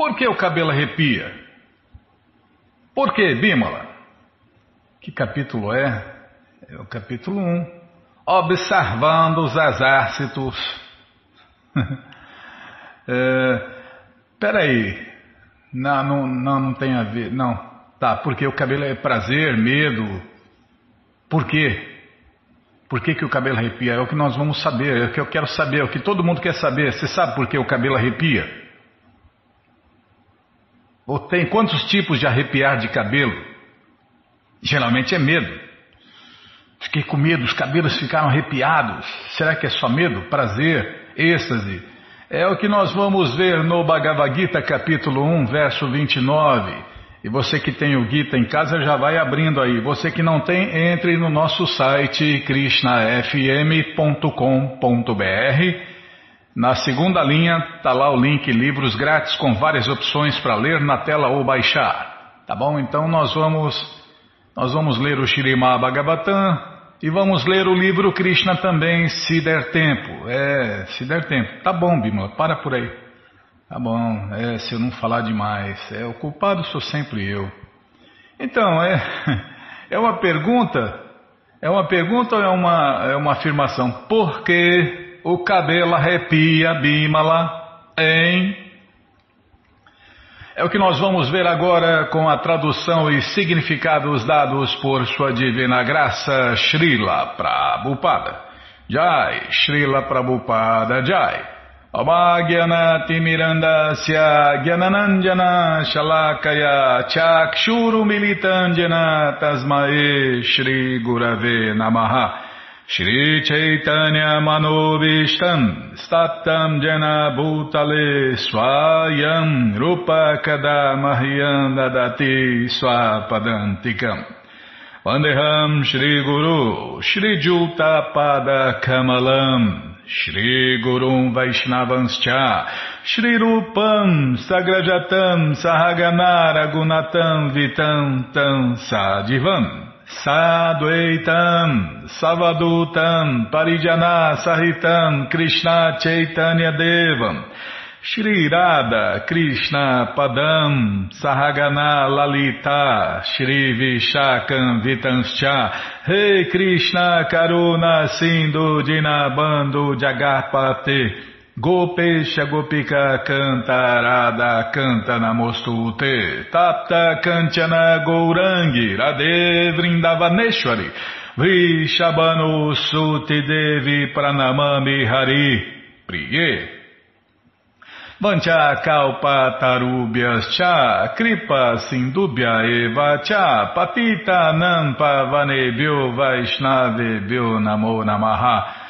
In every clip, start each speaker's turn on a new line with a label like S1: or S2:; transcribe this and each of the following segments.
S1: Por que o cabelo arrepia? Por que, Bímola? Que capítulo é? É o capítulo 1. Observando os exércitos. é, peraí. Não, não, não, não tem a ver. Não. Tá, porque o cabelo é prazer, medo. Por quê? Por que, que o cabelo arrepia? É o que nós vamos saber, é o que eu quero saber, é o que todo mundo quer saber. Você sabe por que o cabelo arrepia? Tem quantos tipos de arrepiar de cabelo? Geralmente é medo. Fiquei com medo, os cabelos ficaram arrepiados. Será que é só medo? Prazer, êxtase. É o que nós vamos ver no Bhagavad Gita, capítulo 1, verso 29. E você que tem o Gita em casa já vai abrindo aí. Você que não tem, entre no nosso site krishnafm.com.br. Na segunda linha está lá o link livros grátis com várias opções para ler na tela ou baixar. Tá bom? Então nós vamos nós vamos ler o Shrimad Bhagavatam e vamos ler o livro Krishna também, se der tempo. É, se der tempo. Tá bom, Bima, para por aí. Tá bom, é, se eu não falar demais. É, o culpado sou sempre eu. Então, é, é uma pergunta, é uma pergunta ou é uma, é uma afirmação? Por que o cabelo arrepia Bimala em... É o que nós vamos ver agora com a tradução e significados dados por sua divina graça Srila Prabhupada. Jai, Srila Prabhupada Jai. Amagyanatimirandasya Gyananandjana Shalakaya Chakshuru Militandjana Tasmae Shri Gurave Namaha Shri Chaitanya Manobishtam Statam Jana Bhutale Swayam Rupa Kadamahyam Dadati Swapadantikam Vandeham Shri Guru Shri Juta Pada Kamalam Shri Gurum Vaishnavanscha Shri Rupam Sagrajatam Sahaganara Gunatam Vitam Tam Sadivam Sadvaitam Savadutam Parijana Sahitam Krishna Chaitanya Devam Shri Radha Krishna Padam Sahagana Lalita Shri Vishakam Vitanscha Rei Krishna Karuna Sindhu Dinabando Jagarpate Gopesha Gopika Canta Radha Canta Namostute Tapta Kanchana Gourangi Radhe Vrindavaneshwari Vrishabhanu Suti Devi Pranamami Hari Priye. Vancha kalpa tarubhyas cha kripa sindubhya eva cha patita nampa vanebhyo vaishnavebhyo namo namaha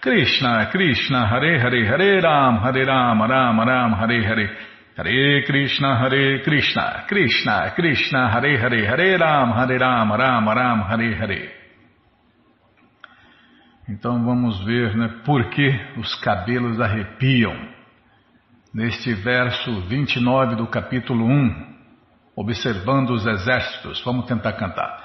S1: Krishna Krishna, Hare Hare, Hare Ram, Hare Ram, Ram Ram, Hare Hare, Hare Krishna, Hare Krishna, Krishna Krishna, Hare Hare, Hare Ram, Hare Ram, Ram Ram, Hare Hare. Então vamos ver né, por que os cabelos arrepiam. Neste verso 29 do capítulo 1, observando os exércitos, vamos tentar cantar.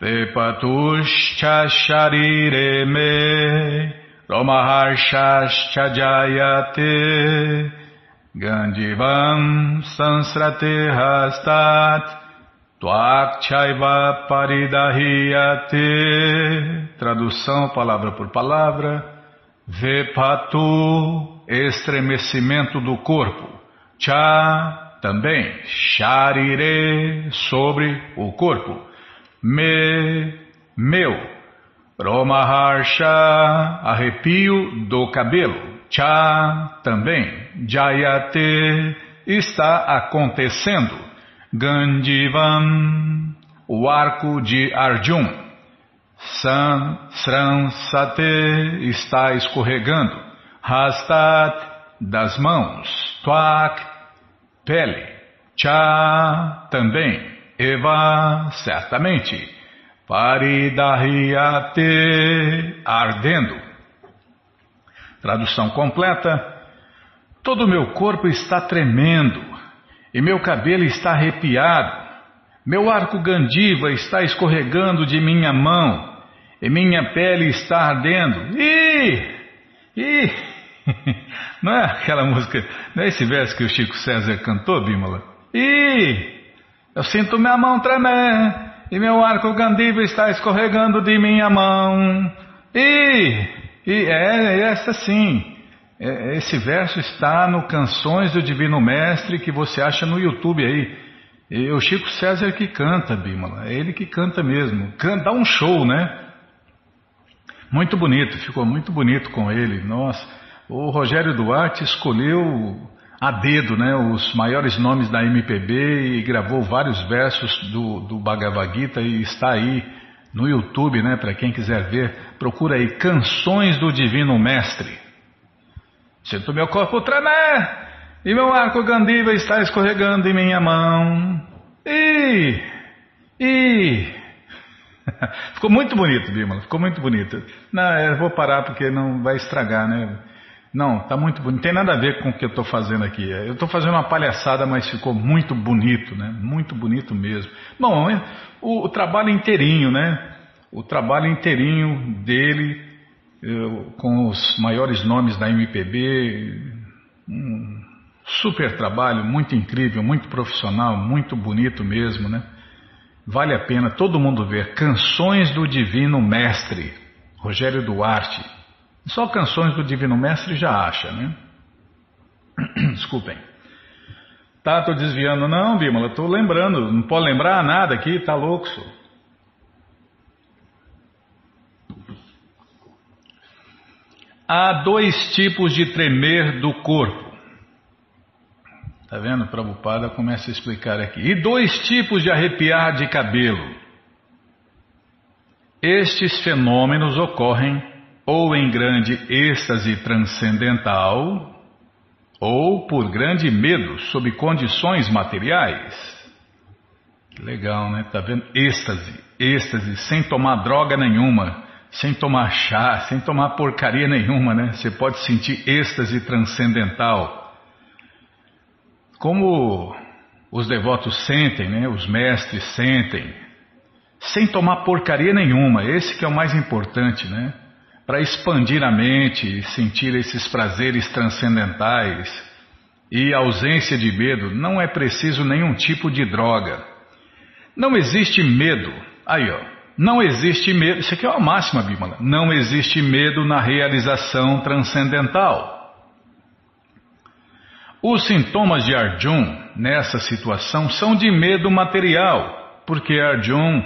S1: Vepatushcha sharire me romaharshascha jayate gandivam sansrate hastat Tuakchaiva paridahiyate. Tradução palavra por palavra. Vepatu, estremecimento do corpo. Cha, também. Sharire, sobre o corpo. Me, meu. Romaharsha, arrepio do cabelo. Cha, também. Jayate, está acontecendo. Gandivam, o arco de Arjun. San, Sran, Sate, está escorregando. Hastat, das mãos. Tuak, pele. Cha também. Eva certamente. Paridahiyate ardendo. Tradução completa. Todo o meu corpo está tremendo e meu cabelo está arrepiado. Meu arco gandiva está escorregando de minha mão e minha pele está ardendo. Ih! Ih! Não é aquela música, não é esse verso que o Chico César cantou, Bímola? Ih! Eu sinto minha mão tremer e meu arco gandiva está escorregando de minha mão. Ih! E é, é essa sim. É, esse verso está no Canções do Divino Mestre que você acha no YouTube aí. E o Chico César que canta, Bímola. É ele que canta mesmo. Canta, dá um show, né? Muito bonito, ficou muito bonito com ele. Nossa, o Rogério Duarte escolheu a dedo né, os maiores nomes da MPB e gravou vários versos do, do Bhagavad Gita e está aí no YouTube, né, para quem quiser ver. Procura aí Canções do Divino Mestre. Sinto meu corpo tremer e meu arco gandiva está escorregando em minha mão. E, e ficou muito bonito, Bímola, ficou muito bonito. Não, eu vou parar porque não vai estragar, né? Não, tá muito bonito. Não tem nada a ver com o que eu estou fazendo aqui. Eu estou fazendo uma palhaçada, mas ficou muito bonito, né? Muito bonito mesmo. Bom, o, o trabalho inteirinho, né? O trabalho inteirinho dele eu, com os maiores nomes da MPB. Um super trabalho, muito incrível, muito profissional, muito bonito mesmo, né? Vale a pena todo mundo ver. Canções do Divino Mestre, Rogério Duarte. Só canções do Divino Mestre já acha, né? Desculpem. Tá, tô desviando. Não, Bímola, tô lembrando. Não pode lembrar nada aqui, tá louco, senhor. Há dois tipos de tremer do corpo. Está vendo? Prabhupada começa a explicar aqui. E dois tipos de arrepiar de cabelo. Estes fenômenos ocorrem ou em grande êxtase transcendental, ou por grande medo sob condições materiais. Legal, né? Tá vendo? Êxtase, êxtase, sem tomar droga nenhuma sem tomar chá, sem tomar porcaria nenhuma, né? Você pode sentir êxtase transcendental. Como os devotos sentem, né? Os mestres sentem, sem tomar porcaria nenhuma. Esse que é o mais importante, né? Para expandir a mente e sentir esses prazeres transcendentais e ausência de medo, não é preciso nenhum tipo de droga. Não existe medo. Aí, ó. Não existe medo, isso aqui é uma máxima, Bimala. Não existe medo na realização transcendental. Os sintomas de Arjun nessa situação são de medo material, porque Arjun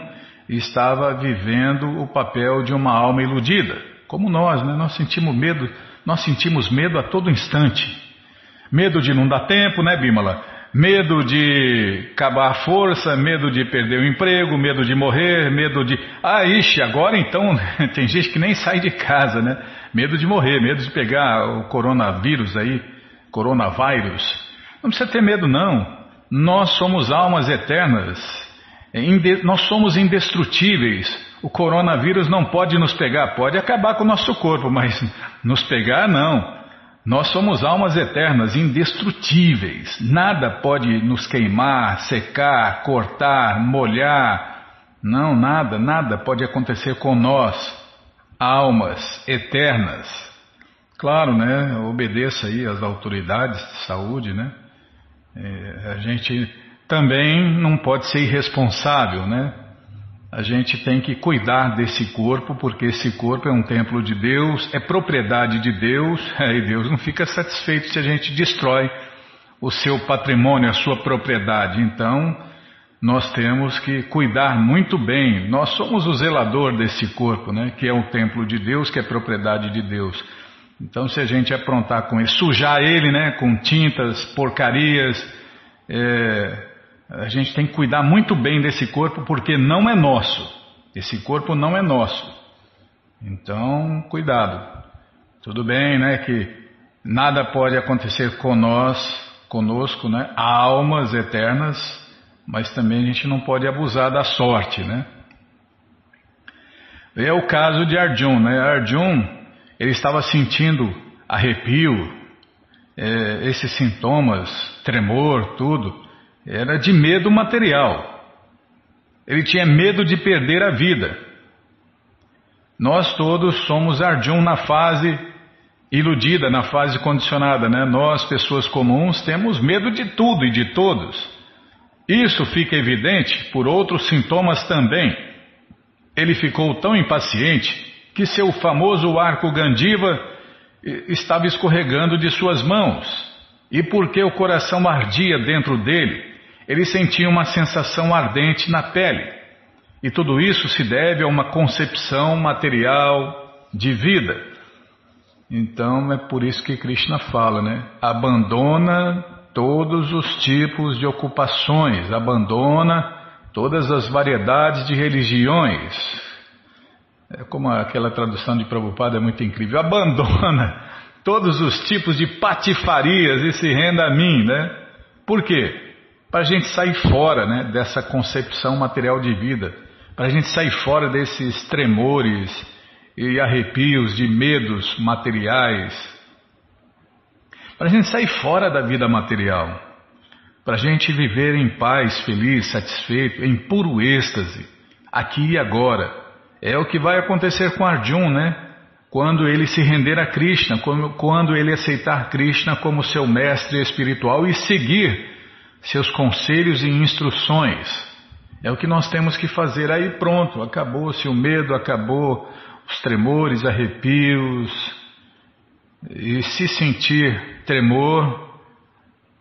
S1: estava vivendo o papel de uma alma iludida, como nós, né? Nós sentimos medo, nós sentimos medo a todo instante. Medo de não dar tempo, né, Bimala? Medo de acabar a força, medo de perder o emprego, medo de morrer, medo de. Ah, ixi, agora então tem gente que nem sai de casa, né? Medo de morrer, medo de pegar o coronavírus aí, coronavírus. Não precisa ter medo, não. Nós somos almas eternas, nós somos indestrutíveis. O coronavírus não pode nos pegar, pode acabar com o nosso corpo, mas nos pegar não. Nós somos almas eternas, indestrutíveis. Nada pode nos queimar, secar, cortar, molhar. Não, nada, nada pode acontecer com nós, almas eternas. Claro, né? Obedeça aí às autoridades de saúde, né? É, a gente também não pode ser irresponsável, né? A gente tem que cuidar desse corpo, porque esse corpo é um templo de Deus, é propriedade de Deus, e Deus não fica satisfeito se a gente destrói o seu patrimônio, a sua propriedade. Então, nós temos que cuidar muito bem. Nós somos o zelador desse corpo, né? que é o templo de Deus, que é propriedade de Deus. Então, se a gente aprontar com ele, sujar ele né? com tintas, porcarias, é, a gente tem que cuidar muito bem desse corpo porque não é nosso. Esse corpo não é nosso. Então, cuidado. Tudo bem, né? Que nada pode acontecer nós, conosco, né? Almas eternas, mas também a gente não pode abusar da sorte, né? É o caso de Arjun, né? Arjun, ele estava sentindo arrepio, é, esses sintomas, tremor, tudo, era de medo material. Ele tinha medo de perder a vida. Nós todos somos Arjun na fase iludida, na fase condicionada, né? Nós, pessoas comuns, temos medo de tudo e de todos. Isso fica evidente por outros sintomas também. Ele ficou tão impaciente que seu famoso arco Gandiva estava escorregando de suas mãos. E porque o coração ardia dentro dele, ele sentia uma sensação ardente na pele. E tudo isso se deve a uma concepção material de vida. Então é por isso que Krishna fala, né? Abandona todos os tipos de ocupações, abandona todas as variedades de religiões. É como aquela tradução de Prabhupada é muito incrível. Abandona todos os tipos de patifarias e se renda a mim, né? Por quê? Para a gente sair fora né, dessa concepção material de vida para a gente sair fora desses tremores e arrepios de medos materiais, para a gente sair fora da vida material, para a gente viver em paz, feliz, satisfeito, em puro êxtase, aqui e agora. É o que vai acontecer com Arjun, né? Quando ele se render a Krishna, quando ele aceitar Krishna como seu mestre espiritual e seguir seus conselhos e instruções. É o que nós temos que fazer. Aí pronto, acabou-se o medo, acabou os tremores, arrepios. E se sentir tremor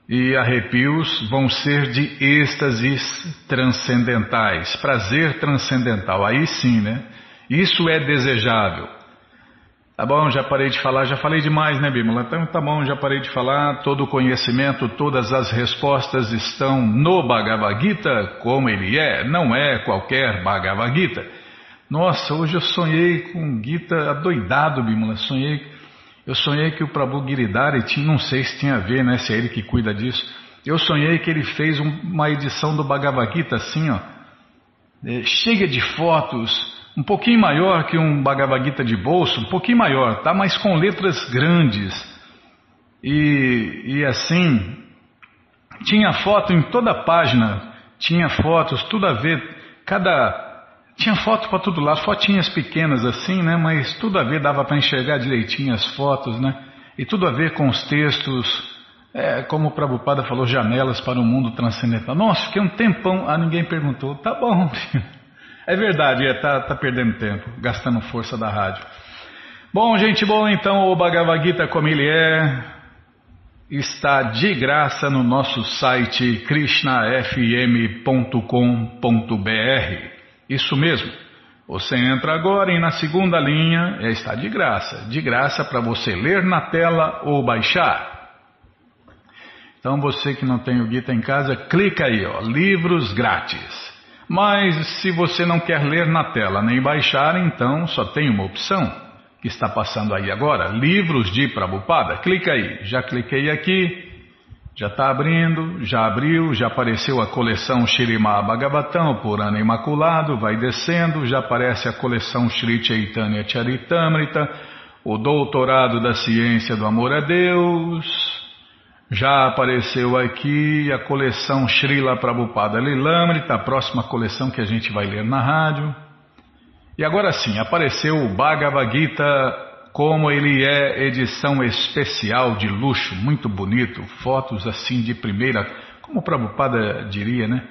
S1: e arrepios vão ser de êxtases transcendentais, prazer transcendental. Aí sim, né? Isso é desejável. Tá bom, já parei de falar, já falei demais, né, Bímola? Então tá bom, já parei de falar. Todo o conhecimento, todas as respostas estão no Bhagavad Gita, como ele é, não é qualquer Bhagavad Gita. Nossa, hoje eu sonhei com Gita adoidado, Bímola. Sonhei, eu sonhei que o Prabhu Giridhari tinha, não sei se tinha a ver, né, se é ele que cuida disso. Eu sonhei que ele fez uma edição do Bhagavad Gita assim, ó, é, cheia de fotos um pouquinho maior que um Bhagavad Gita de bolso, um pouquinho maior, tá? Mas com letras grandes. E, e assim, tinha foto em toda a página, tinha fotos, tudo a ver, cada. Tinha foto para todo lado, fotinhas pequenas assim, né? Mas tudo a ver, dava para enxergar direitinho as fotos, né? E tudo a ver com os textos, é, como o Prabhupada falou, janelas para o mundo transcendental. Nossa, fiquei um tempão, ah, ninguém perguntou. Tá bom, É verdade, é, tá, tá perdendo tempo, gastando força da rádio. Bom, gente, bom, então o Bhagavad Gita como ele é, está de graça no nosso site krishnafm.com.br. Isso mesmo. Você entra agora e na segunda linha é, está de graça. De graça para você ler na tela ou baixar. Então você que não tem o Gita em casa, clica aí, ó, livros grátis. Mas se você não quer ler na tela nem baixar, então só tem uma opção que está passando aí agora: Livros de Prabhupada. Clica aí. Já cliquei aqui, já está abrindo, já abriu, já apareceu a coleção Shirimá Bhagavatam, por ano imaculado, vai descendo, já aparece a coleção Sri Chaitanya Charitamrita, o Doutorado da Ciência do Amor a Deus. Já apareceu aqui a coleção Srila Prabhupada Lilamrita, a próxima coleção que a gente vai ler na rádio. E agora sim, apareceu o Bhagavad Gita como ele é edição especial de luxo, muito bonito, fotos assim de primeira, como o Prabhupada diria, né?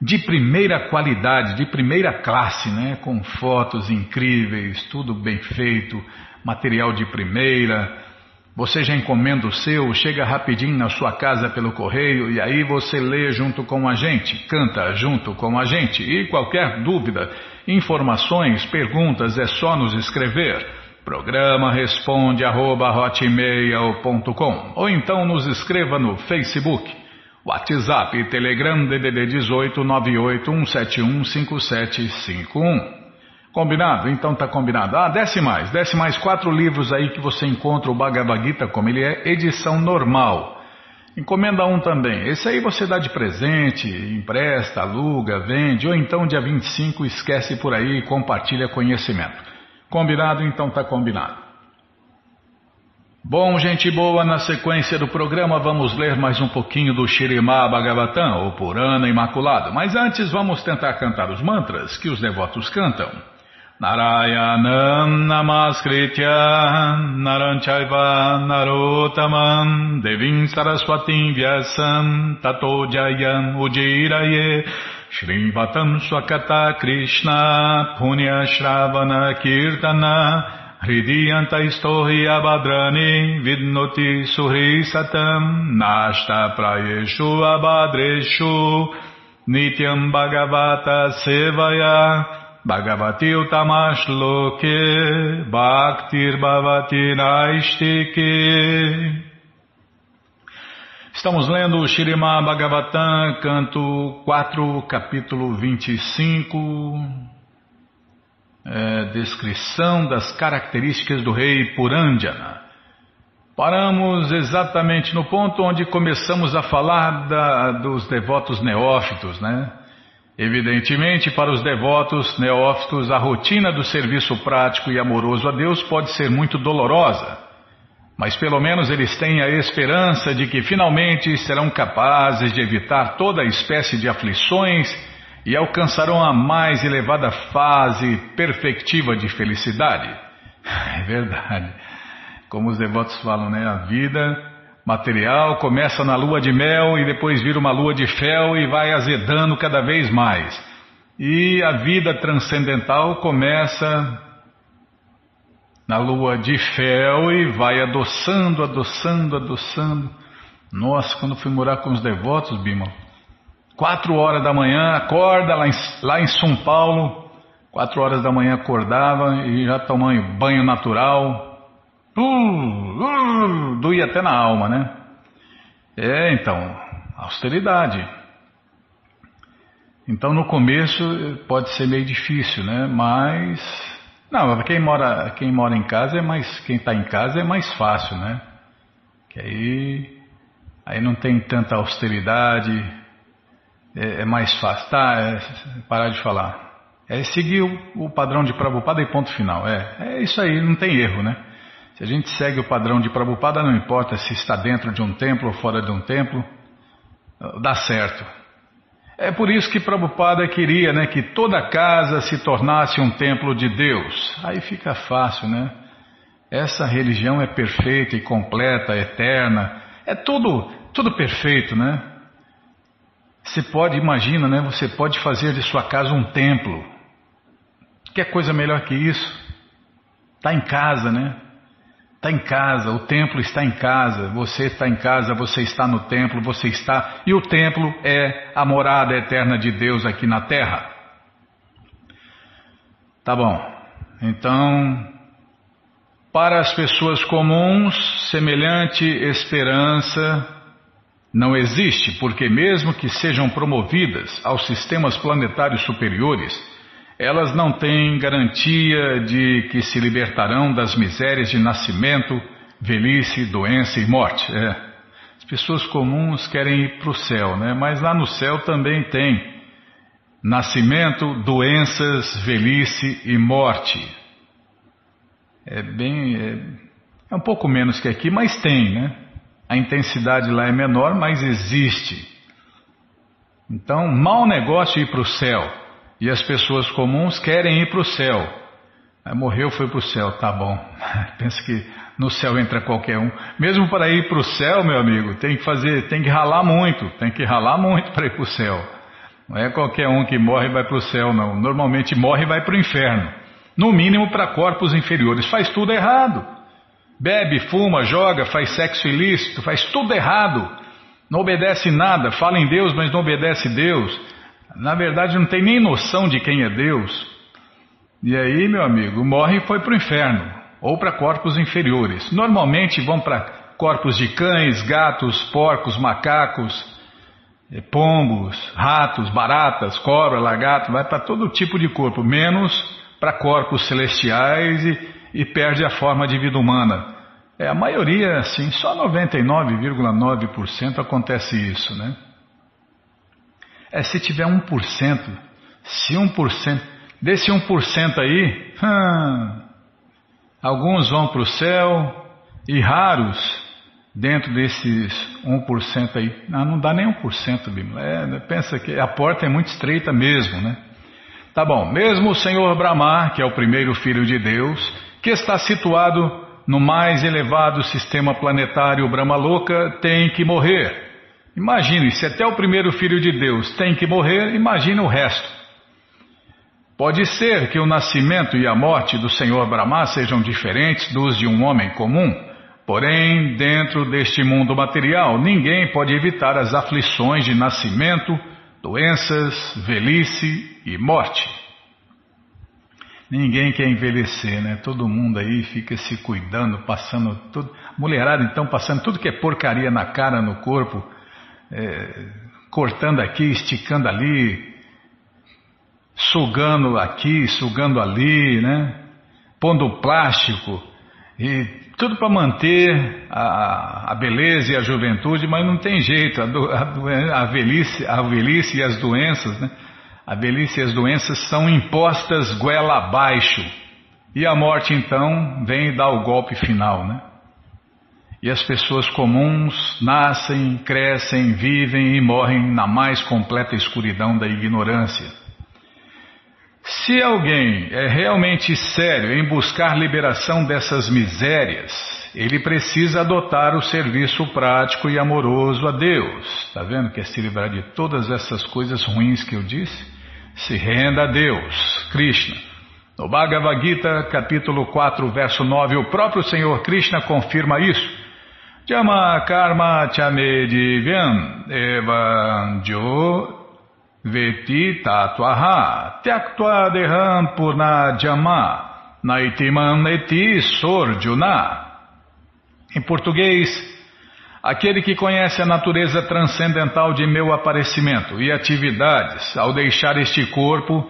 S1: De primeira qualidade, de primeira classe, né? Com fotos incríveis, tudo bem feito, material de primeira. Você já encomenda o seu, chega rapidinho na sua casa pelo correio e aí você lê junto com a gente, canta junto com a gente. E qualquer dúvida, informações, perguntas, é só nos escrever. Programa responde arroba, ou então nos escreva no Facebook, WhatsApp Telegram DDD 18 98171 5751. Combinado? Então tá combinado. Ah, desce mais, desce mais quatro livros aí que você encontra o Bhagavad Gita como ele é, edição normal. Encomenda um também. Esse aí você dá de presente, empresta, aluga, vende, ou então dia 25 esquece por aí e compartilha conhecimento. Combinado? Então tá combinado. Bom, gente boa, na sequência do programa vamos ler mais um pouquinho do Shirimá Bhagavatam, ou Purana Imaculado. Mas antes vamos tentar cantar os mantras que os devotos cantam. Narayanam Namaskritya Naranchaiva Narotaman Devim Saraswatim Vyasam Tato Jayam Ujiraye Shrivatam Swakata Krishna Punya Shravana Kirtana Hridiyanta Istohi Abadrani Vidnoti Suhri Satam Nashta Prayeshu Abadreshu Nityam Bhagavata Sevaya Loke Bhaktir Bhavati Naistike Estamos lendo o Shirima Bhagavatam, canto 4, capítulo 25, é, descrição das características do rei Purandjana. Paramos exatamente no ponto onde começamos a falar da, dos devotos neófitos, né? Evidentemente, para os devotos neófitos, a rotina do serviço prático e amoroso a Deus pode ser muito dolorosa, mas pelo menos eles têm a esperança de que finalmente serão capazes de evitar toda espécie de aflições e alcançarão a mais elevada fase perfectiva de felicidade. É verdade. Como os devotos falam, né? A vida material começa na lua de mel e depois vira uma lua de fel e vai azedando cada vez mais. E a vida transcendental começa na lua de fel e vai adoçando, adoçando, adoçando. Nossa, quando fui morar com os devotos, Bima, quatro horas da manhã, acorda lá em, lá em São Paulo, quatro horas da manhã acordava e já tomando banho natural, Uh, uh, doía até na alma, né? É, então, austeridade. Então no começo pode ser meio difícil, né? Mas não, quem mora quem mora em casa é mais quem está em casa é mais fácil, né? Que aí aí não tem tanta austeridade, é, é mais fácil, tá? É, parar de falar. É seguir o, o padrão de Prabhupada e ponto final. É, é isso aí, não tem erro, né? Se a gente segue o padrão de Prabhupada, não importa se está dentro de um templo ou fora de um templo, dá certo. É por isso que Prabhupada queria né, que toda casa se tornasse um templo de Deus. Aí fica fácil, né? Essa religião é perfeita e completa, eterna. É tudo, tudo perfeito, né? Você pode, imagina, né? Você pode fazer de sua casa um templo. Quer coisa melhor que isso? Está em casa, né? Está em casa, o templo está em casa, você está em casa, você está no templo, você está. E o templo é a morada eterna de Deus aqui na terra. Tá bom. Então, para as pessoas comuns, semelhante esperança não existe, porque mesmo que sejam promovidas aos sistemas planetários superiores, elas não têm garantia de que se libertarão das misérias de nascimento, velhice, doença e morte. É. As pessoas comuns querem ir para o céu, né? mas lá no céu também tem nascimento, doenças, velhice e morte. É bem. É, é um pouco menos que aqui, mas tem, né? A intensidade lá é menor, mas existe. Então, mau negócio ir para o céu. E as pessoas comuns querem ir para o céu. morreu, foi para o céu, tá bom. Pensa que no céu entra qualquer um. Mesmo para ir para o céu, meu amigo, tem que fazer, tem que ralar muito, tem que ralar muito para ir para o céu. Não é qualquer um que morre e vai para o céu, não. Normalmente morre e vai para o inferno. No mínimo para corpos inferiores. Faz tudo errado. Bebe, fuma, joga, faz sexo ilícito, faz tudo errado. Não obedece nada, fala em Deus, mas não obedece Deus na verdade não tem nem noção de quem é Deus. E aí, meu amigo, morre e foi para o inferno, ou para corpos inferiores. Normalmente vão para corpos de cães, gatos, porcos, macacos, eh, pombos, ratos, baratas, cobra, lagarto, vai para todo tipo de corpo, menos para corpos celestiais e, e perde a forma de vida humana. É, a maioria, assim, só 99,9% acontece isso, né? É se tiver 1%, se 1%, desse 1% aí, hum, alguns vão para o céu e raros dentro desses 1% aí. Ah, não dá nem 1%, Bíblia. É, pensa que a porta é muito estreita mesmo, né? Tá bom, mesmo o Senhor Brahma, que é o primeiro filho de Deus, que está situado no mais elevado sistema planetário Brahmaloka, tem que morrer. Imagine, se até o primeiro filho de Deus tem que morrer, imagine o resto. Pode ser que o nascimento e a morte do Senhor Brahma sejam diferentes dos de um homem comum, porém, dentro deste mundo material, ninguém pode evitar as aflições de nascimento, doenças, velhice e morte. Ninguém quer envelhecer, né? Todo mundo aí fica se cuidando, passando tudo. Mulherada, então, passando tudo que é porcaria na cara, no corpo, é, cortando aqui, esticando ali, sugando aqui, sugando ali, né? Pondo plástico e tudo para manter a, a, beleza e a juventude, mas não tem jeito, a, do, a, a, velhice, a velhice e as doenças, né? A velhice e as doenças são impostas goela abaixo. E a morte então vem dar o golpe final, né? E as pessoas comuns nascem, crescem, vivem e morrem na mais completa escuridão da ignorância. Se alguém é realmente sério em buscar liberação dessas misérias, ele precisa adotar o serviço prático e amoroso a Deus. Está vendo? Quer se livrar de todas essas coisas ruins que eu disse? Se renda a Deus, Krishna. No Bhagavad Gita, capítulo 4, verso 9, o próprio Senhor Krishna confirma isso. Jama karma chame divyam evanjo veti tatvaha tyaktva deham purna jama naitiman eti sorjuna. Em português, aquele que conhece a natureza transcendental de meu aparecimento e atividades, ao deixar este corpo,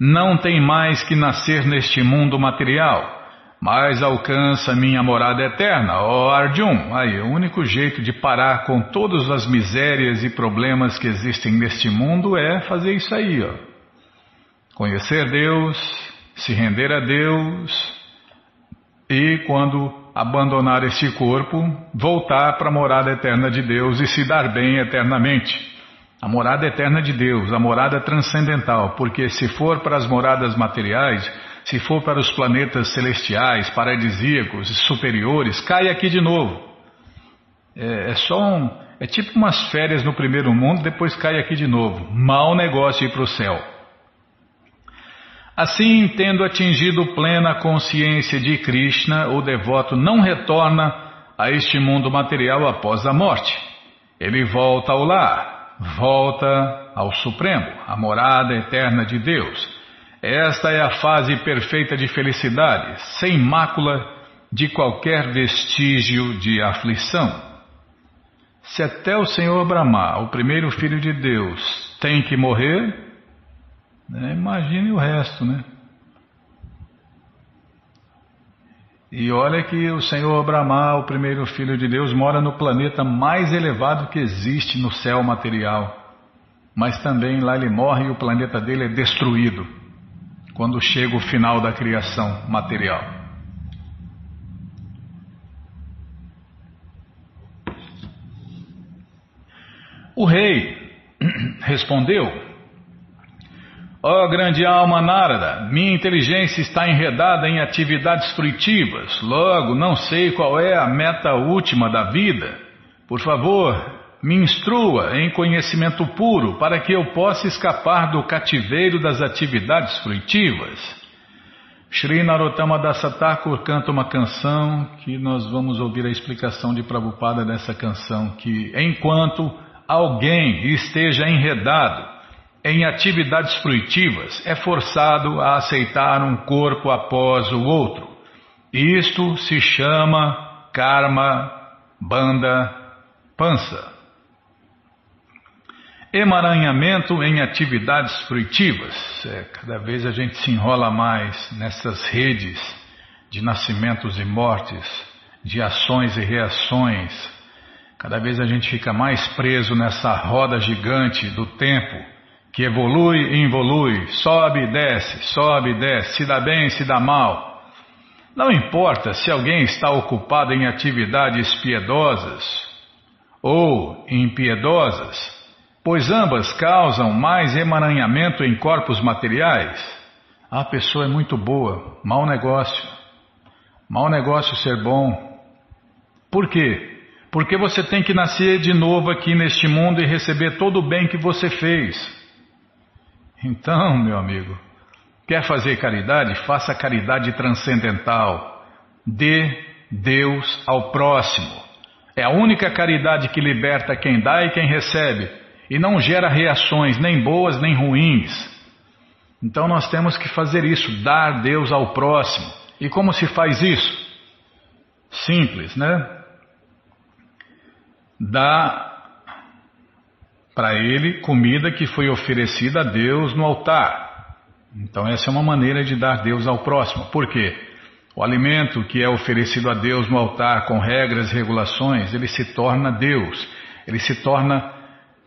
S1: não tem mais que nascer neste mundo material mas alcança minha morada eterna, ó Arjun. Aí, o único jeito de parar com todas as misérias e problemas que existem neste mundo é fazer isso aí, ó. Conhecer Deus, se render a Deus e, quando abandonar este corpo, voltar para a morada eterna de Deus e se dar bem eternamente. A morada eterna de Deus, a morada transcendental, porque se for para as moradas materiais, se for para os planetas celestiais, paradisíacos superiores, cai aqui de novo. É, é só um, é tipo umas férias no primeiro mundo, depois cai aqui de novo. Mal negócio ir para o céu. Assim, tendo atingido plena consciência de Krishna, o devoto não retorna a este mundo material após a morte. Ele volta ao lar, volta ao Supremo, a morada eterna de Deus esta é a fase perfeita de felicidade, sem mácula de qualquer vestígio de aflição. Se até o Senhor Brahma, o primeiro filho de Deus, tem que morrer, né, imagine o resto, né? E olha que o Senhor Brahma, o primeiro filho de Deus, mora no planeta mais elevado que existe no céu material. Mas também lá ele morre e o planeta dele é destruído quando chega o final da criação material. O rei respondeu: Ó oh, grande alma Narada, minha inteligência está enredada em atividades fruitivas, logo não sei qual é a meta última da vida. Por favor, me instrua em conhecimento puro para que eu possa escapar do cativeiro das atividades fruitivas. Sri Narottama Thakur canta uma canção que nós vamos ouvir a explicação de Prabhupada dessa canção, que enquanto alguém esteja enredado em atividades fruitivas, é forçado a aceitar um corpo após o outro. Isto se chama karma banda pança emaranhamento em atividades fruitivas. É, cada vez a gente se enrola mais nessas redes de nascimentos e mortes de ações e reações. Cada vez a gente fica mais preso nessa roda gigante do tempo, que evolui e involui, sobe e desce, sobe e desce, se dá bem, se dá mal. Não importa se alguém está ocupado em atividades piedosas ou impiedosas, pois ambas causam mais emaranhamento em corpos materiais. A pessoa é muito boa, mau negócio. Mau negócio ser bom. Por quê? Porque você tem que nascer de novo aqui neste mundo e receber todo o bem que você fez. Então, meu amigo, quer fazer caridade? Faça caridade transcendental. Dê Deus ao próximo. É a única caridade que liberta quem dá e quem recebe, e não gera reações nem boas nem ruins. Então nós temos que fazer isso, dar Deus ao próximo. E como se faz isso? Simples, né? dá para ele comida que foi oferecida a Deus no altar. Então, essa é uma maneira de dar Deus ao próximo. Por quê? O alimento que é oferecido a Deus no altar com regras e regulações, ele se torna Deus, ele se torna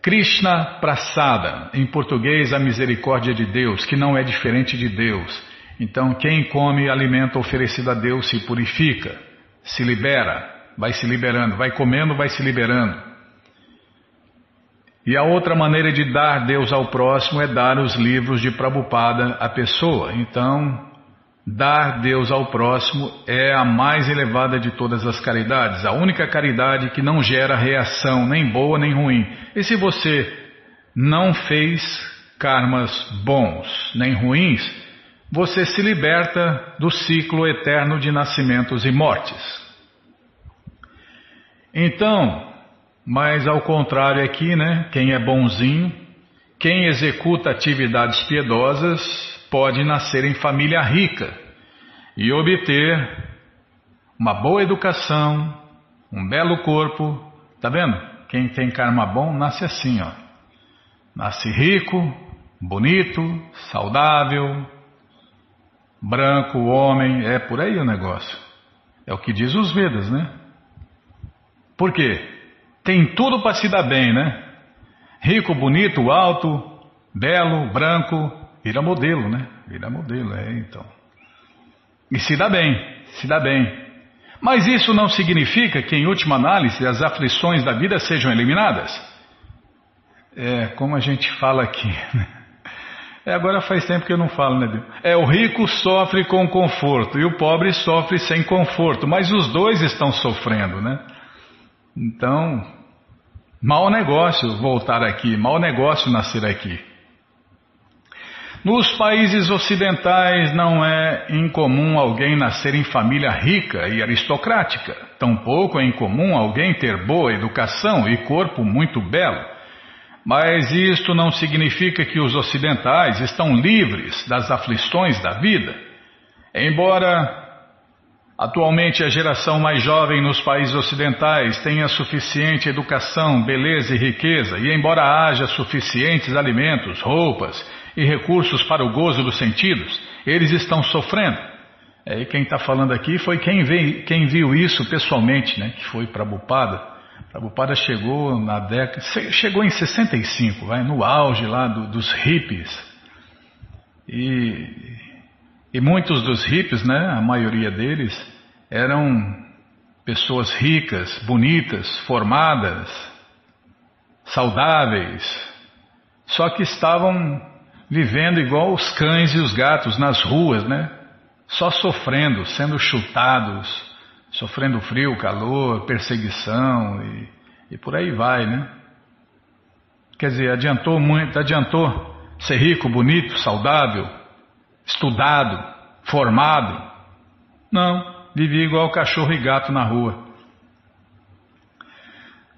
S1: Krishna Prasada, em português a misericórdia de Deus, que não é diferente de Deus. Então, quem come alimento oferecido a Deus se purifica, se libera, vai se liberando, vai comendo, vai se liberando. E a outra maneira de dar Deus ao próximo é dar os livros de Prabhupada à pessoa. Então, dar Deus ao próximo é a mais elevada de todas as caridades, a única caridade que não gera reação nem boa nem ruim. E se você não fez karmas bons nem ruins, você se liberta do ciclo eterno de nascimentos e mortes. Então, mas ao contrário aqui, né? Quem é bonzinho, quem executa atividades piedosas, pode nascer em família rica e obter uma boa educação, um belo corpo. Tá vendo? Quem tem karma bom nasce assim, ó. Nasce rico, bonito, saudável, branco, homem, é por aí o negócio. É o que diz os Vedas, né? Por quê? Tem tudo para se dar bem, né? Rico, bonito, alto, belo, branco, vira modelo, né? Vira modelo, é então. E se dá bem, se dá bem. Mas isso não significa que, em última análise, as aflições da vida sejam eliminadas. É, como a gente fala aqui. Né? É, agora faz tempo que eu não falo, né? É, o rico sofre com conforto e o pobre sofre sem conforto, mas os dois estão sofrendo, né? Então, mau negócio voltar aqui, mau negócio nascer aqui. Nos países ocidentais não é incomum alguém nascer em família rica e aristocrática. Tampouco é incomum alguém ter boa educação e corpo muito belo. Mas isto não significa que os ocidentais estão livres das aflições da vida. Embora Atualmente, a geração mais jovem nos países ocidentais tem a suficiente educação, beleza e riqueza, e embora haja suficientes alimentos, roupas e recursos para o gozo dos sentidos, eles estão sofrendo. É, e quem está falando aqui foi quem, veio, quem viu isso pessoalmente, né, que foi Prabhupada. Prabhupada chegou na década, chegou em 65, vai, no auge lá do, dos hippies. E e muitos dos hippies, né, a maioria deles, eram pessoas ricas, bonitas, formadas, saudáveis, só que estavam vivendo igual os cães e os gatos nas ruas, né? Só sofrendo, sendo chutados, sofrendo frio, calor, perseguição e, e por aí vai, né? Quer dizer, adiantou muito, adiantou ser rico, bonito, saudável, estudado, formado. Não, vivia igual cachorro e gato na rua.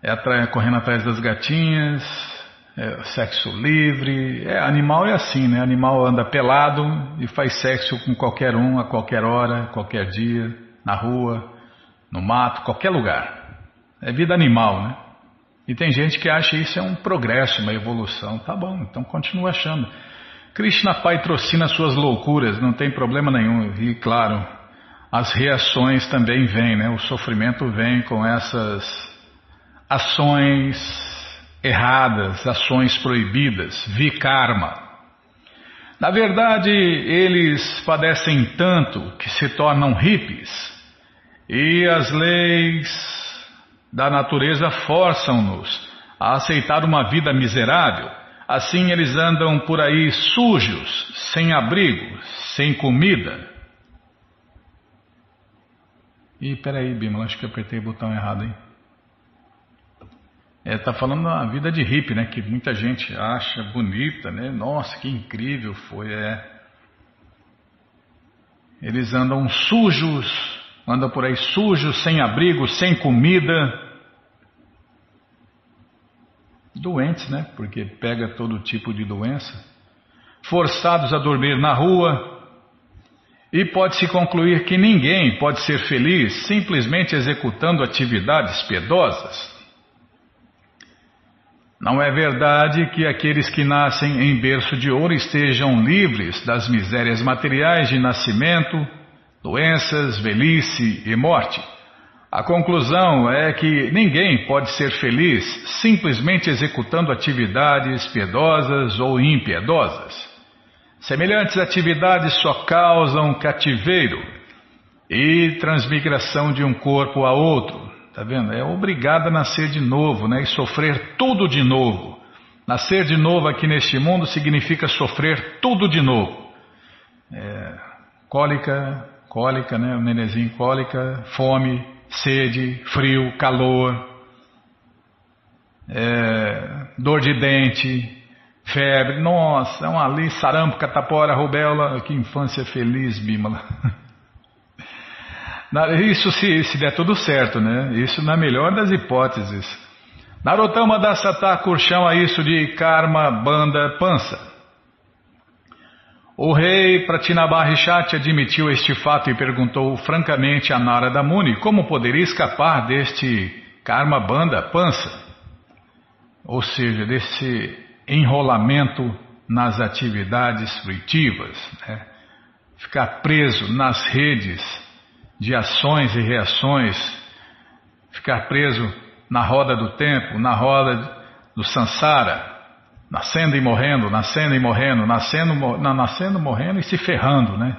S1: É correndo atrás das gatinhas, é sexo livre. É, animal é assim, né? Animal anda pelado e faz sexo com qualquer um, a qualquer hora, qualquer dia, na rua, no mato, qualquer lugar. É vida animal, né? E tem gente que acha isso é um progresso, uma evolução. Tá bom, então continua achando. Krishna patrocina suas loucuras, não tem problema nenhum. E claro, as reações também vêm, né? O sofrimento vem com essas ações erradas, ações proibidas, vikarma. Na verdade, eles padecem tanto que se tornam hippies e as leis da natureza forçam-nos a aceitar uma vida miserável. Assim eles andam por aí sujos, sem abrigo, sem comida. E peraí, Bima, acho que apertei o botão errado, hein? É, tá falando da vida de hippie, né? Que muita gente acha bonita, né? Nossa, que incrível foi, é. Eles andam sujos, andam por aí sujos, sem abrigo, sem comida. Doentes, né? Porque pega todo tipo de doença. Forçados a dormir na rua. E pode-se concluir que ninguém pode ser feliz simplesmente executando atividades piedosas. Não é verdade que aqueles que nascem em berço de ouro estejam livres das misérias materiais de nascimento, doenças, velhice e morte. A conclusão é que ninguém pode ser feliz simplesmente executando atividades piedosas ou impiedosas. Semelhantes atividades só causam cativeiro e transmigração de um corpo a outro, Tá vendo? É obrigada a nascer de novo, né? E sofrer tudo de novo. Nascer de novo aqui neste mundo significa sofrer tudo de novo. É, cólica, cólica, né? O nenezinho cólica, fome, sede, frio, calor, é, dor de dente, febre. Nossa, é uma ali, sarampo, catapora, rubéola. Que infância feliz, Bímola. Isso se, se der tudo certo, né? Isso na melhor das hipóteses. Narottama Dassata chama isso de karma banda pança. O rei Pratinabarishati admitiu este fato e perguntou francamente a Narada Muni como poderia escapar deste karma banda pança, ou seja, desse enrolamento nas atividades fruitivas, né? ficar preso nas redes de ações e reações, ficar preso na roda do tempo, na roda do sansara, nascendo e morrendo, nascendo e morrendo, nascendo, nascendo, morrendo e se ferrando, né?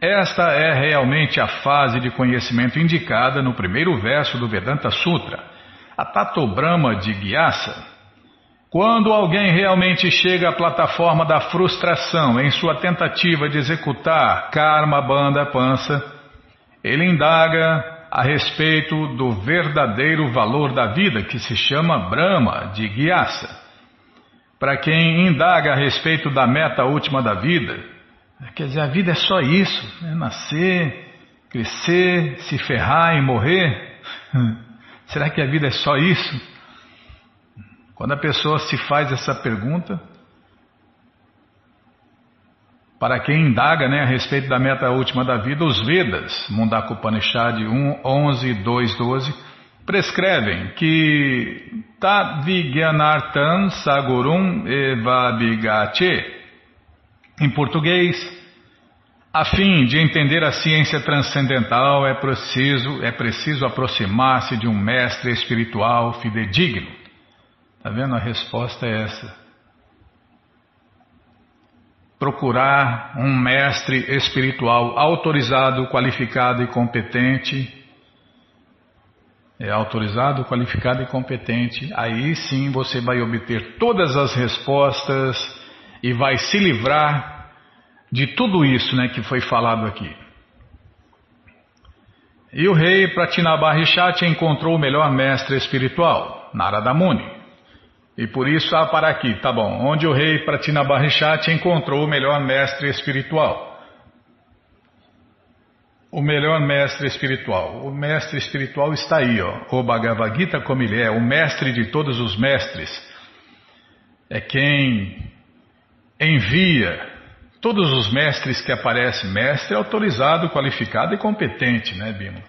S1: Esta é realmente a fase de conhecimento indicada no primeiro verso do Vedanta Sutra, a Tato Brahma de Gyasa. Quando alguém realmente chega à plataforma da frustração em sua tentativa de executar karma, banda, pança, ele indaga a respeito do verdadeiro valor da vida, que se chama Brahma, de Gyasa. Para quem indaga a respeito da meta última da vida, quer dizer, a vida é só isso: é nascer, crescer, se ferrar e morrer. Será que a vida é só isso? Quando a pessoa se faz essa pergunta, para quem indaga né, a respeito da meta última da vida, os Vedas, Mundaka Upanishad 1, 11, 2, 12, prescrevem que Tadvigyanartan Sagurum Evabhigache, em português, a fim de entender a ciência transcendental é preciso, é preciso aproximar-se de um mestre espiritual fidedigno. Está vendo? A resposta é essa procurar um mestre espiritual autorizado, qualificado e competente. É autorizado, qualificado e competente. Aí sim você vai obter todas as respostas e vai se livrar de tudo isso né, que foi falado aqui. E o rei Pratinabarishati encontrou o melhor mestre espiritual, Narada Muni. E por isso há para aqui, tá bom, onde o rei Pratinabarishati encontrou o melhor mestre espiritual. O melhor mestre espiritual. O mestre espiritual está aí, ó. O Bhagavad Gita como ele é, o mestre de todos os mestres. É quem envia todos os mestres que aparecem. Mestre autorizado, qualificado e competente, né, Bima?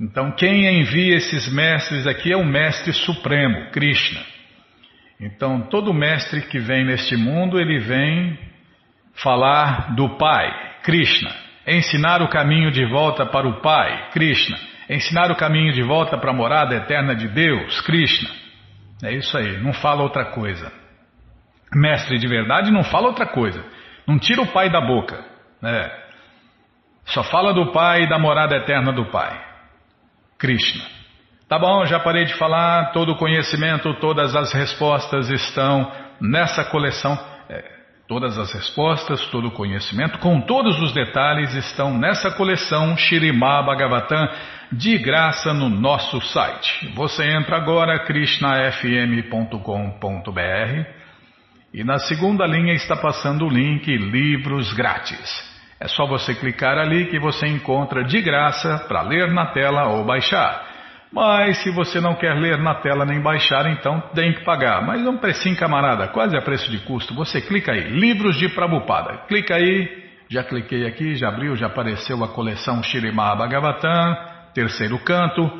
S1: Então quem envia esses mestres aqui é o mestre supremo, Krishna. Então, todo mestre que vem neste mundo, ele vem falar do Pai, Krishna. Ensinar o caminho de volta para o Pai, Krishna. Ensinar o caminho de volta para a morada eterna de Deus, Krishna. É isso aí, não fala outra coisa. Mestre de verdade não fala outra coisa. Não tira o Pai da boca. É. Só fala do Pai e da morada eterna do Pai. Krishna. Tá bom, já parei de falar. Todo o conhecimento, todas as respostas estão nessa coleção. É, Todas as respostas, todo o conhecimento, com todos os detalhes, estão nessa coleção Shirimá Bhagavatam de graça no nosso site. Você entra agora krishnafm.com.br e na segunda linha está passando o link Livros Grátis. É só você clicar ali que você encontra de graça para ler na tela ou baixar. Mas se você não quer ler na tela nem baixar, então tem que pagar. Mas é um precinho, camarada, quase a preço de custo. Você clica aí, Livros de Prabhupada. Clica aí, já cliquei aqui, já abriu, já apareceu a coleção Shirimá Bhagavatam, terceiro canto.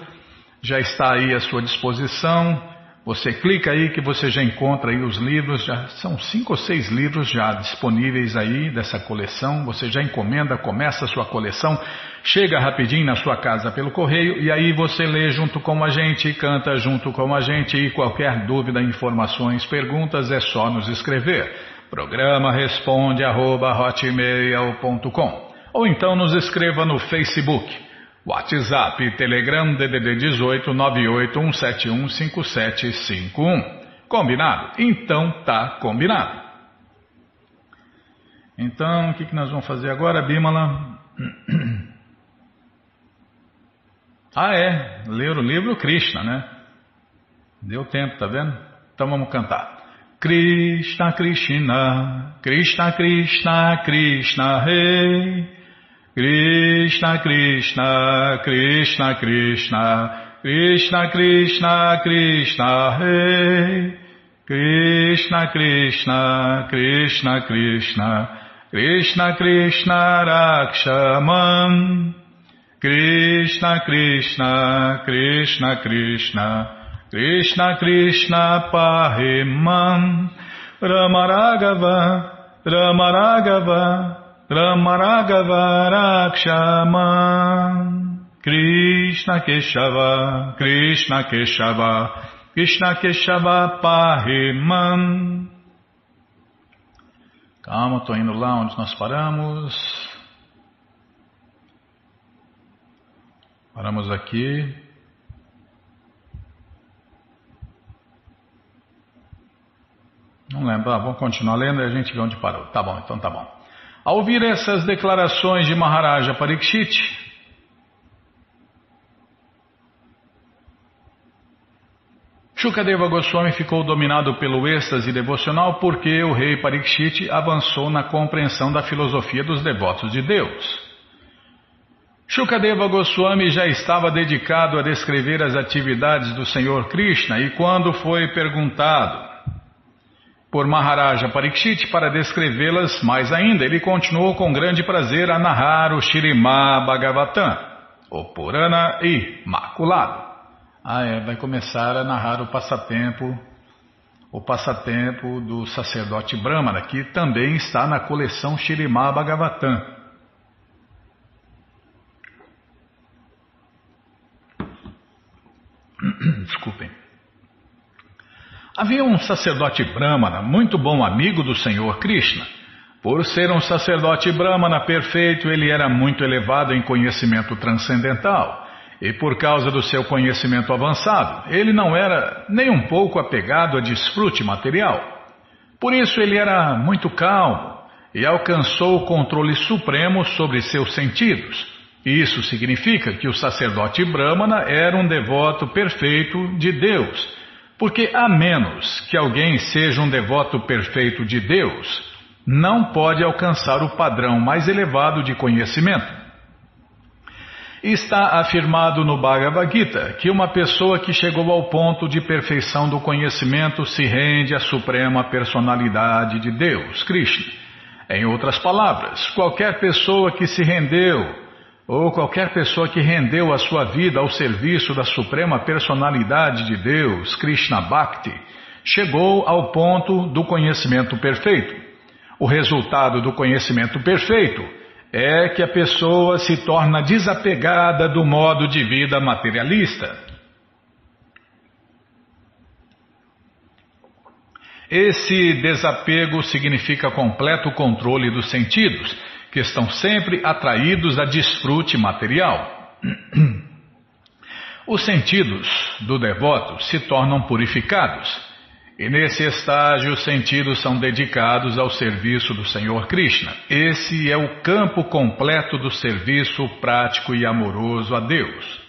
S1: Já está aí à sua disposição. Você clica aí que você já encontra aí os livros, já são cinco ou seis livros já disponíveis aí dessa coleção. Você já encomenda, começa a sua coleção, chega rapidinho na sua casa pelo correio e aí você lê junto com a gente, canta junto com a gente e qualquer dúvida, informações, perguntas é só nos escrever. Programa responde arroba, ou então nos escreva no Facebook. WhatsApp, Telegram, DDD 18 981715751. Combinado? Então tá combinado. Então, o que, que nós vamos fazer agora, Bimala? Ah, é, ler o livro Krishna, né? Deu tempo, tá vendo? Então vamos cantar. Krishna, Krishna, Krishna, Krishna, Krishna, Rei. Krishna Krishna Krishna Krishna Krishna Krishna Krishna Hey Krishna Krishna Krishna Krishna Krishna Krishna Rakshaman Krishna Krishna Krishna Krishna. Krishna Krishna Pahimam Ramaragava Ramaragava Ramaragavarakshaman Krishna Keshava Krishna Keshava. Krishna Keshava Pahiman Calma, estou indo lá onde nós paramos. Paramos aqui. Não lembro. Ah, vamos continuar lendo e a gente vê onde parou. Tá bom, então tá bom. Ao ouvir essas declarações de Maharaja Parikshit, Shukadeva Goswami ficou dominado pelo êxtase devocional porque o rei Parikshit avançou na compreensão da filosofia dos devotos de Deus. Shukadeva Goswami já estava dedicado a descrever as atividades do Senhor Krishna e quando foi perguntado por Maharaja Parikshit para descrevê-las mais ainda. Ele continuou com grande prazer a narrar o Shirimá Bhagavatam, o Purana Imaculado. Ah, é, vai começar a narrar o passatempo, o passatempo do sacerdote Brahmana, que também está na coleção Shirimá Bhagavatam. Desculpem. Havia um sacerdote brahmana, muito bom amigo do Senhor Krishna. Por ser um sacerdote brahmana perfeito, ele era muito elevado em conhecimento transcendental. E por causa do seu conhecimento avançado, ele não era nem um pouco apegado a desfrute material. Por isso ele era muito calmo e alcançou o controle supremo sobre seus sentidos. Isso significa que o sacerdote Brahmana era um devoto perfeito de Deus porque a menos que alguém seja um devoto perfeito de Deus, não pode alcançar o padrão mais elevado de conhecimento. Está afirmado no Bhagavad Gita que uma pessoa que chegou ao ponto de perfeição do conhecimento se rende à suprema personalidade de Deus, Krishna. Em outras palavras, qualquer pessoa que se rendeu ou qualquer pessoa que rendeu a sua vida ao serviço da suprema personalidade de Deus, Krishna Bhakti, chegou ao ponto do conhecimento perfeito. O resultado do conhecimento perfeito é que a pessoa se torna desapegada do modo de vida materialista. Esse desapego significa completo controle dos sentidos, que estão sempre atraídos a desfrute material. Os sentidos do devoto se tornam purificados e nesse estágio, os sentidos são dedicados ao serviço do Senhor Krishna. Esse é o campo completo do serviço prático e amoroso a Deus.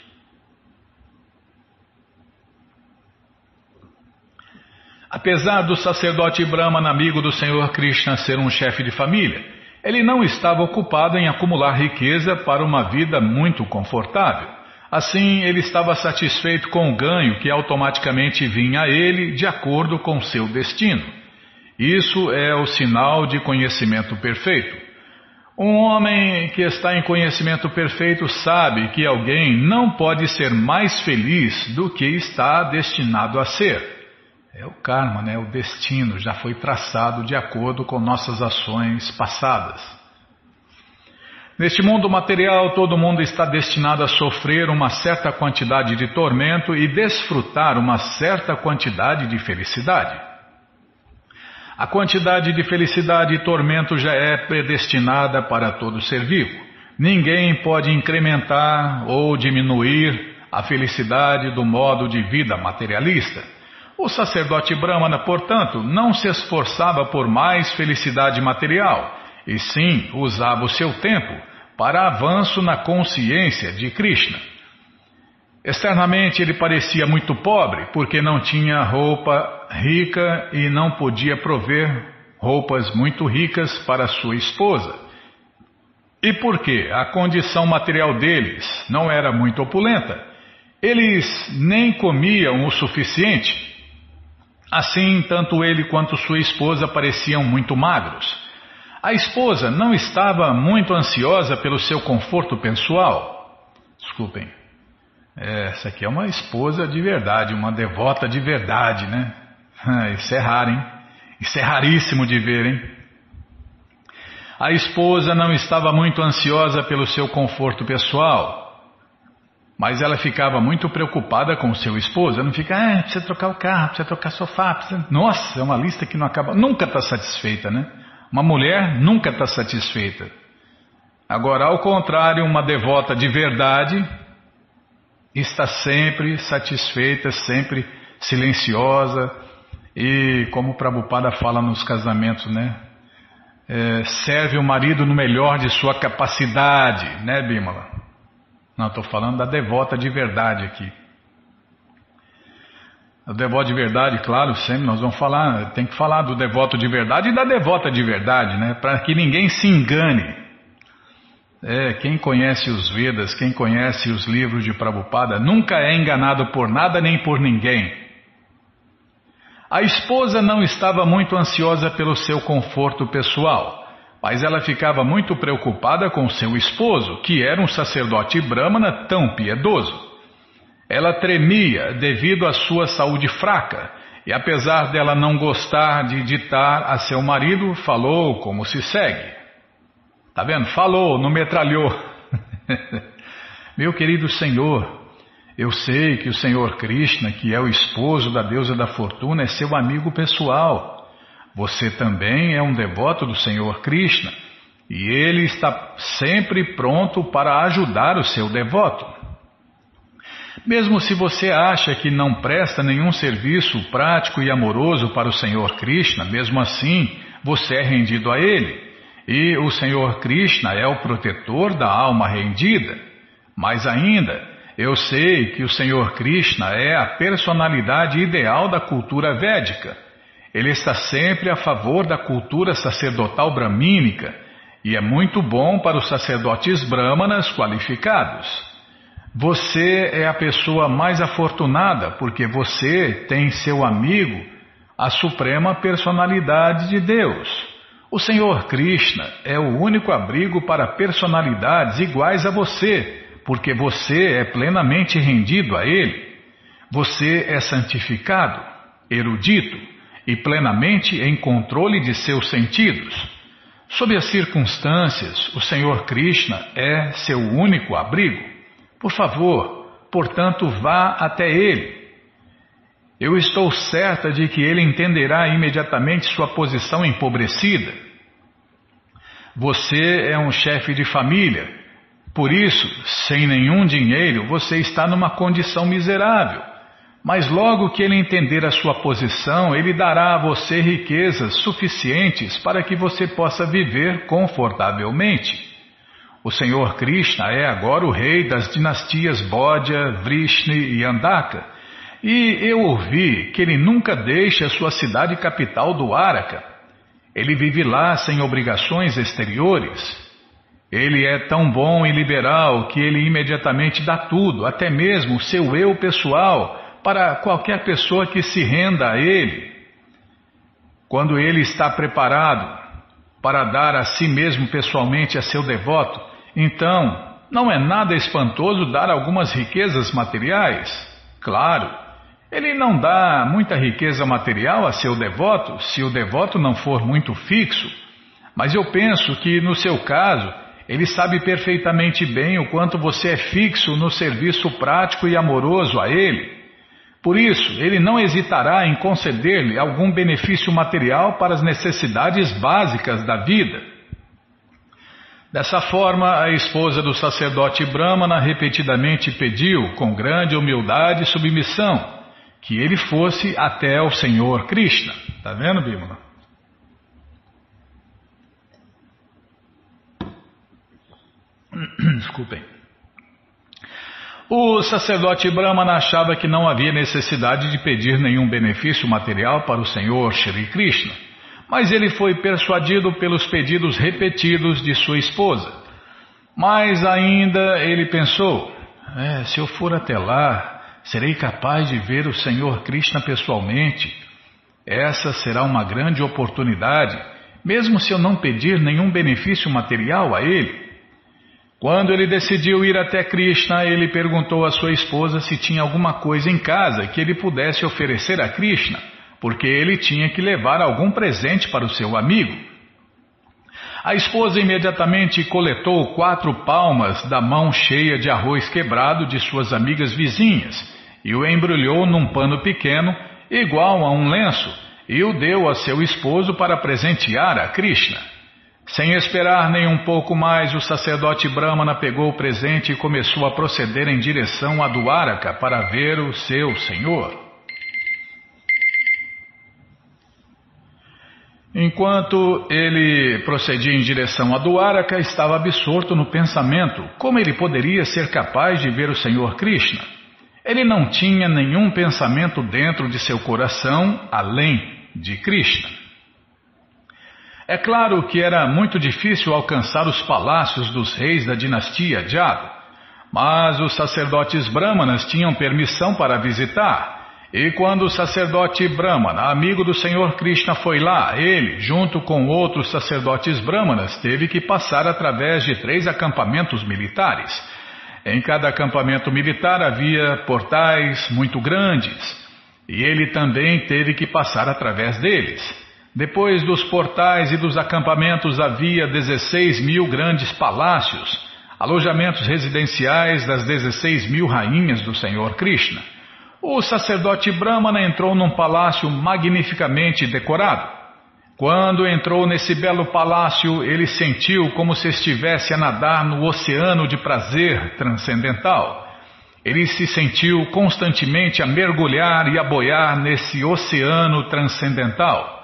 S1: Apesar do sacerdote Brahmana, amigo do Senhor Krishna, ser um chefe de família, ele não estava ocupado em acumular riqueza para uma vida muito confortável. Assim, ele estava satisfeito com o ganho que automaticamente vinha a ele de acordo com seu destino. Isso é o sinal de conhecimento perfeito. Um homem que está em conhecimento perfeito sabe que alguém não pode ser mais feliz do que está destinado a ser. É o karma, né? O destino já foi traçado de acordo com nossas ações passadas. Neste mundo material, todo mundo está destinado a sofrer uma certa quantidade de tormento e desfrutar uma certa quantidade de felicidade. A quantidade de felicidade e tormento já é predestinada para todo ser vivo. Ninguém pode incrementar ou diminuir a felicidade do modo de vida materialista. O sacerdote Brahmana, portanto, não se esforçava por mais felicidade material, e sim usava o seu tempo para avanço na consciência de Krishna. Externamente ele parecia muito pobre porque não tinha roupa rica e não podia prover roupas muito ricas para sua esposa. E porque a condição material deles não era muito opulenta, eles nem comiam o suficiente. Assim, tanto ele quanto sua esposa pareciam muito magros. A esposa não estava muito ansiosa pelo seu conforto pessoal. Desculpem. Essa aqui é uma esposa de verdade, uma devota de verdade, né? Isso é raro, hein? Isso é raríssimo de ver, hein? A esposa não estava muito ansiosa pelo seu conforto pessoal, mas ela ficava muito preocupada com seu esposo. Ela não fica, ah, precisa trocar o carro, precisa trocar sofá, precisa... Nossa, é uma lista que não acaba. Nunca está satisfeita, né? Uma mulher nunca está satisfeita. Agora, ao contrário, uma devota de verdade está sempre satisfeita, sempre silenciosa e, como o Prabhupada fala nos casamentos, né? É, serve o marido no melhor de sua capacidade, né, Bímola? Não, estou falando da devota de verdade aqui. O devoto de verdade, claro, sempre nós vamos falar, tem que falar do devoto de verdade e da devota de verdade, né? Para que ninguém se engane. É, quem conhece os Vedas, quem conhece os livros de Prabhupada, nunca é enganado por nada nem por ninguém. A esposa não estava muito ansiosa pelo seu conforto pessoal, mas ela ficava muito preocupada com seu esposo, que era um sacerdote brahmana tão piedoso. Ela tremia devido à sua saúde fraca e, apesar dela não gostar de ditar a seu marido, falou como se segue. Tá vendo? Falou, não metralhou. Meu querido Senhor, eu sei que o Senhor Krishna, que é o esposo da deusa da fortuna, é seu amigo pessoal. Você também é um devoto do Senhor Krishna e ele está sempre pronto para ajudar o seu devoto. Mesmo se você acha que não presta nenhum serviço prático e amoroso para o Senhor Krishna, mesmo assim você é rendido a Ele. E o Senhor Krishna é o protetor da alma rendida. Mais ainda, eu sei que o Senhor Krishna é a personalidade ideal da cultura védica. Ele está sempre a favor da cultura sacerdotal bramínica e é muito bom para os sacerdotes brahmanas qualificados. Você é a pessoa mais afortunada porque você tem seu amigo, a suprema personalidade de Deus. O Senhor Krishna é o único abrigo para personalidades iguais a você, porque você é plenamente rendido a Ele. Você é santificado, erudito e plenamente em controle de seus sentidos. Sob as circunstâncias, o Senhor Krishna é seu único abrigo. Por favor, portanto, vá até ele. Eu estou certa de que ele entenderá imediatamente sua posição empobrecida. Você é um chefe de família, por isso, sem nenhum dinheiro, você está numa condição miserável. Mas logo que ele entender a sua posição, ele dará a você riquezas suficientes para que você possa viver confortavelmente. O Senhor Krishna é agora o rei das dinastias Bodha, Vrishni e Andaka. E eu ouvi que ele nunca deixa a sua cidade capital do Araka. Ele vive lá sem obrigações exteriores. Ele é tão bom e liberal que ele imediatamente dá tudo, até mesmo seu eu pessoal, para qualquer pessoa que se renda a Ele. Quando Ele está preparado para dar a si mesmo pessoalmente a seu devoto, então não é nada espantoso dar algumas riquezas materiais. Claro, ele não dá muita riqueza material a seu devoto se o devoto não for muito fixo, mas eu penso que no seu caso ele sabe perfeitamente bem o quanto você é fixo no serviço prático e amoroso a ele. Por isso, ele não hesitará em conceder-lhe algum benefício material para as necessidades básicas da vida. Dessa forma, a esposa do sacerdote Brahmana repetidamente pediu, com grande humildade e submissão, que ele fosse até o Senhor Krishna. Está vendo, Bímola? Desculpem. O sacerdote Brahmana achava que não havia necessidade de pedir nenhum benefício material para o Senhor Shri Krishna, mas ele foi persuadido pelos pedidos repetidos de sua esposa. Mas ainda ele pensou: é, se eu for até lá, serei capaz de ver o Senhor Krishna pessoalmente. Essa será uma grande oportunidade, mesmo se eu não pedir nenhum benefício material a ele. Quando ele decidiu ir até Krishna, ele perguntou à sua esposa se tinha alguma coisa em casa que ele pudesse oferecer a Krishna, porque ele tinha que levar algum presente para o seu amigo. A esposa imediatamente coletou quatro palmas da mão cheia de arroz quebrado de suas amigas vizinhas e o embrulhou num pano pequeno, igual a um lenço, e o deu a seu esposo para presentear a Krishna. Sem esperar nem um pouco mais, o sacerdote Brahmana pegou o presente e começou a proceder em direção a Duaraka para ver o seu senhor. Enquanto ele procedia em direção a Duaraka, estava absorto no pensamento como ele poderia ser capaz de ver o Senhor Krishna. Ele não tinha nenhum pensamento dentro de seu coração além de Krishna. É claro que era muito difícil alcançar os palácios dos reis da dinastia Jada, mas os sacerdotes brahmanas tinham permissão para visitar. E quando o sacerdote brahmana, amigo do Senhor Krishna, foi lá, ele, junto com outros sacerdotes brahmanas, teve que passar através de três acampamentos militares. Em cada acampamento militar havia portais muito grandes, e ele também teve que passar através deles. Depois dos portais e dos acampamentos havia 16 mil grandes palácios, alojamentos residenciais das 16 mil rainhas do Senhor Krishna. O sacerdote Brahmana entrou num palácio magnificamente decorado. Quando entrou nesse belo palácio, ele sentiu como se estivesse a nadar no oceano de prazer transcendental. Ele se sentiu constantemente a mergulhar e a boiar nesse oceano transcendental.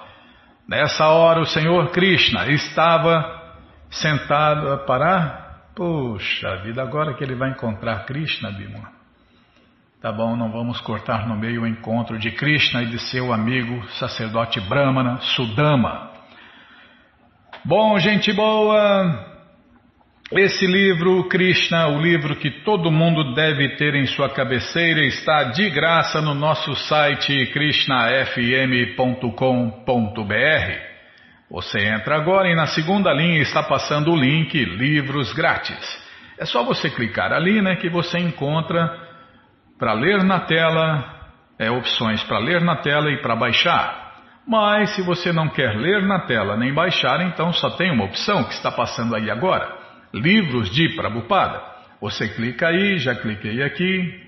S1: Nessa hora o Senhor Krishna estava sentado a parar. Puxa vida, agora que ele vai encontrar Krishna, Bima. Tá bom, não vamos cortar no meio o encontro de Krishna e de seu amigo sacerdote Brahmana, Sudama. Bom, gente boa, esse livro, Krishna, o livro que todo mundo deve ter em sua cabeceira, está de graça no nosso site krishnafm.com.br. Você entra agora e na segunda linha está passando o link Livros Grátis. É só você clicar ali né, que você encontra para ler na tela, é, opções para ler na tela e para baixar. Mas se você não quer ler na tela nem baixar, então só tem uma opção que está passando aí agora: Livros de Prabhupada. Você clica aí, já cliquei aqui,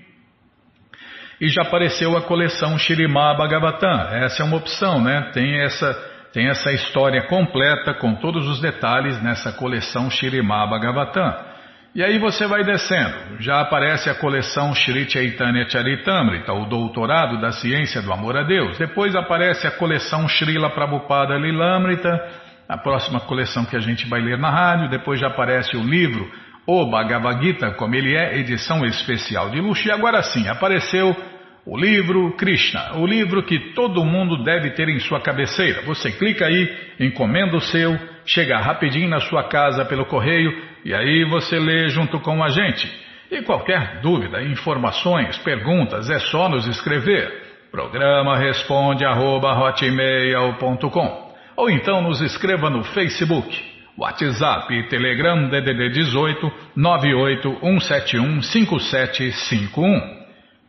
S1: e já apareceu a coleção Shirimá Bhagavatam. Essa é uma opção, né? Tem essa, tem essa história completa com todos os detalhes nessa coleção Shirimá Bhagavatam. E aí você vai descendo, já aparece a coleção Shri Chaitanya Charitamrita, o doutorado da ciência do amor a Deus. Depois aparece a coleção Srila Prabhupada Lilamrita, a próxima coleção que a gente vai ler na rádio. Depois já aparece o livro O Bhagavad Gita, como ele é, edição especial de luxo. E agora sim, apareceu o livro Krishna, o livro que todo mundo deve ter em sua cabeceira. Você clica aí, encomenda o seu, chega rapidinho na sua casa pelo correio e aí você lê junto com a gente. E qualquer dúvida, informações, perguntas, é só nos escrever. Programa responde arroba, ou então nos escreva no Facebook, WhatsApp e Telegram DDD 18 98171 5751.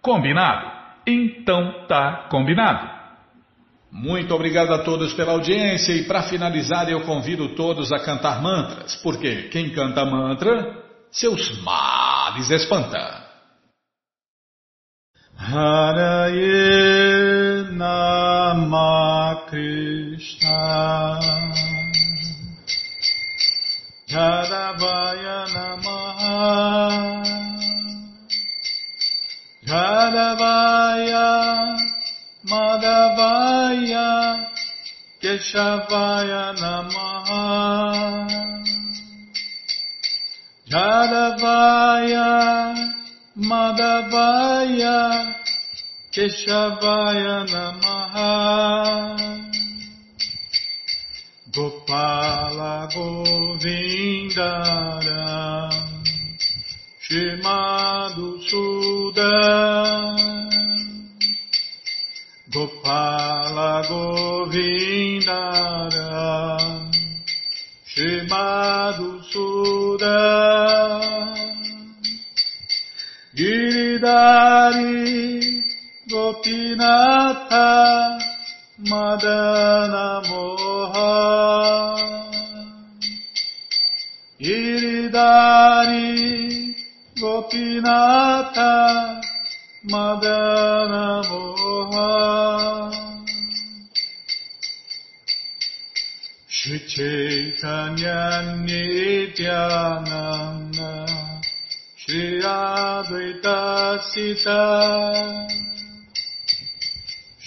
S1: Combinado? Então tá combinado. Muito obrigado a todos pela audiência e para finalizar eu convido todos a cantar mantras, porque quem canta mantra, seus males espanta. Haraye Nama Krishna. Jadavaya Namaha. Jadavaya Madhavaya Keshavaya Namaha. Jadavaya Madhavaya Keshavaya Namaha Gopala Govindara Shimadu Sudan Gopala Govindara Shimadu Suda Giridari Gopinatha Madana Moha Giridari Gopinatha Madana Moha Shri Chaitanya Nityananda Shri Advaita Sita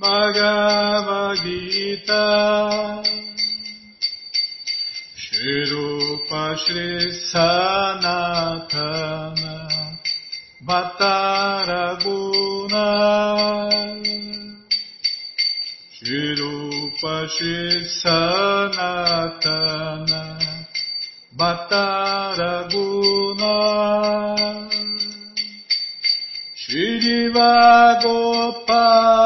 S1: Bhagavad Gita. Shri Rupa Shri Sanatana Bhattaraguna Shirupa Sanatana Bhattaraguna Shriva Gopala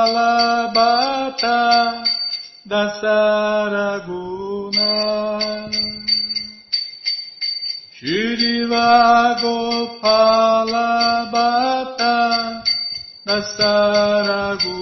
S1: Bhatta Dasaraguna Shriva Gopala Bhatta Nasaraguna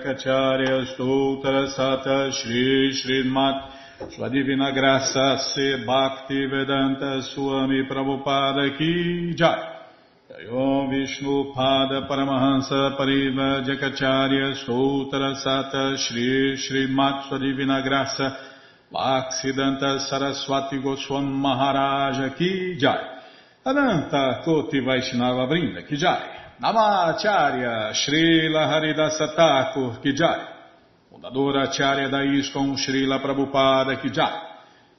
S1: Pariva Jakacharya Stoutra Sata Shri Srimat. Sua Divina Graça Se Bhakti Vedanta Swami Prabhupada Ki Jai. Om Vishnu Pada Paramahansa Pariva Jakacharya Stoutra Sata Shri Srimat. Sua Divina Graça Bhaksidanta Saraswati Goswam Maharaja Ki Jai. Ananta Koti Vaishnava Vrinda Kijai, Namacharya Srila Haridasa Thakur Kijai, Fundadora Acharya da ISKCON Srila Prabhupada Kijai,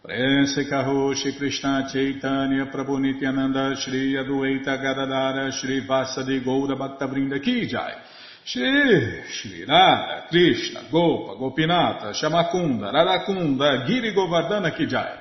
S1: Prense Karoshi Krishna Chaitanya Prabhu Nityananda Shri Adueita Gadadara Shri Vasadi Goura Bhakta Vrinda Kijai, Shri Shri Radha Krishna Gopa Gopinata Shamakunda Radakunda Giri Govardhana Kijai,